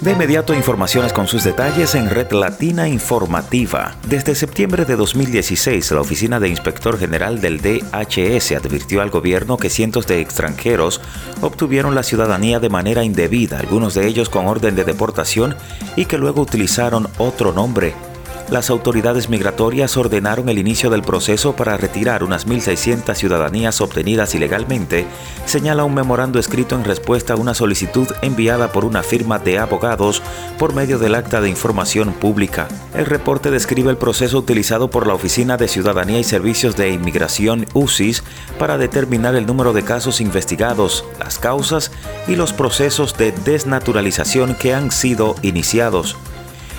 De inmediato informaciones con sus detalles en Red Latina Informativa. Desde septiembre de 2016, la Oficina de Inspector General del DHS advirtió al gobierno que cientos de extranjeros obtuvieron la ciudadanía de manera indebida, algunos de ellos con orden de deportación y que luego utilizaron otro nombre las autoridades migratorias ordenaron el inicio del proceso para retirar unas 1.600 ciudadanías obtenidas ilegalmente, señala un memorando escrito en respuesta a una solicitud enviada por una firma de abogados por medio del acta de información pública. El reporte describe el proceso utilizado por la Oficina de Ciudadanía y Servicios de Inmigración UCIS para determinar el número de casos investigados, las causas y los procesos de desnaturalización que han sido iniciados.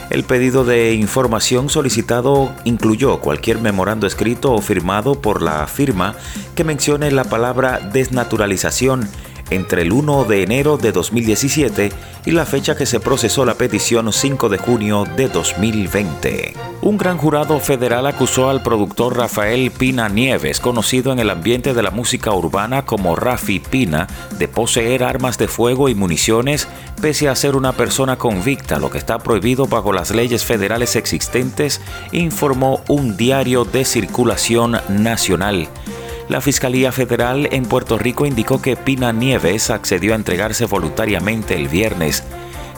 El pedido de información solicitado incluyó cualquier memorando escrito o firmado por la firma que mencione la palabra desnaturalización entre el 1 de enero de 2017 y la fecha que se procesó la petición 5 de junio de 2020. Un gran jurado federal acusó al productor Rafael Pina Nieves, conocido en el ambiente de la música urbana como Rafi Pina, de poseer armas de fuego y municiones pese a ser una persona convicta, lo que está prohibido bajo las leyes federales existentes, informó un diario de circulación nacional. La Fiscalía Federal en Puerto Rico indicó que Pina Nieves accedió a entregarse voluntariamente el viernes.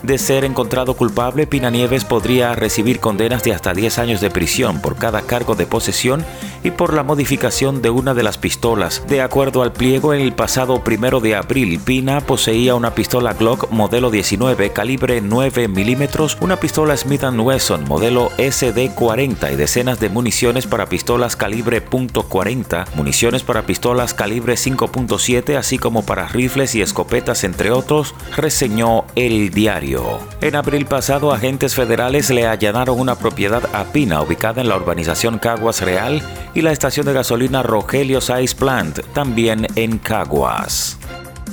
De ser encontrado culpable, Pina Nieves podría recibir condenas de hasta 10 años de prisión por cada cargo de posesión y por la modificación de una de las pistolas. De acuerdo al pliego, en el pasado primero de abril, Pina poseía una pistola Glock modelo 19 calibre 9 milímetros, una pistola Smith Wesson modelo SD40 y decenas de municiones para pistolas calibre .40, municiones para pistolas calibre 5.7, así como para rifles y escopetas, entre otros, reseñó el diario. En abril pasado, agentes federales le allanaron una propiedad a Pina ubicada en la urbanización Caguas Real y la estación de gasolina Rogelio Ice Plant, también en Caguas.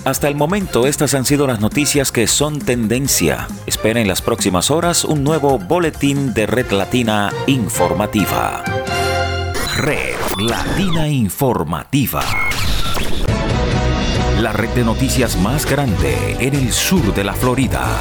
Hasta el momento, estas han sido las noticias que son tendencia. Espera en las próximas horas un nuevo boletín de Red Latina Informativa. Red Latina Informativa. La red de noticias más grande en el sur de la Florida.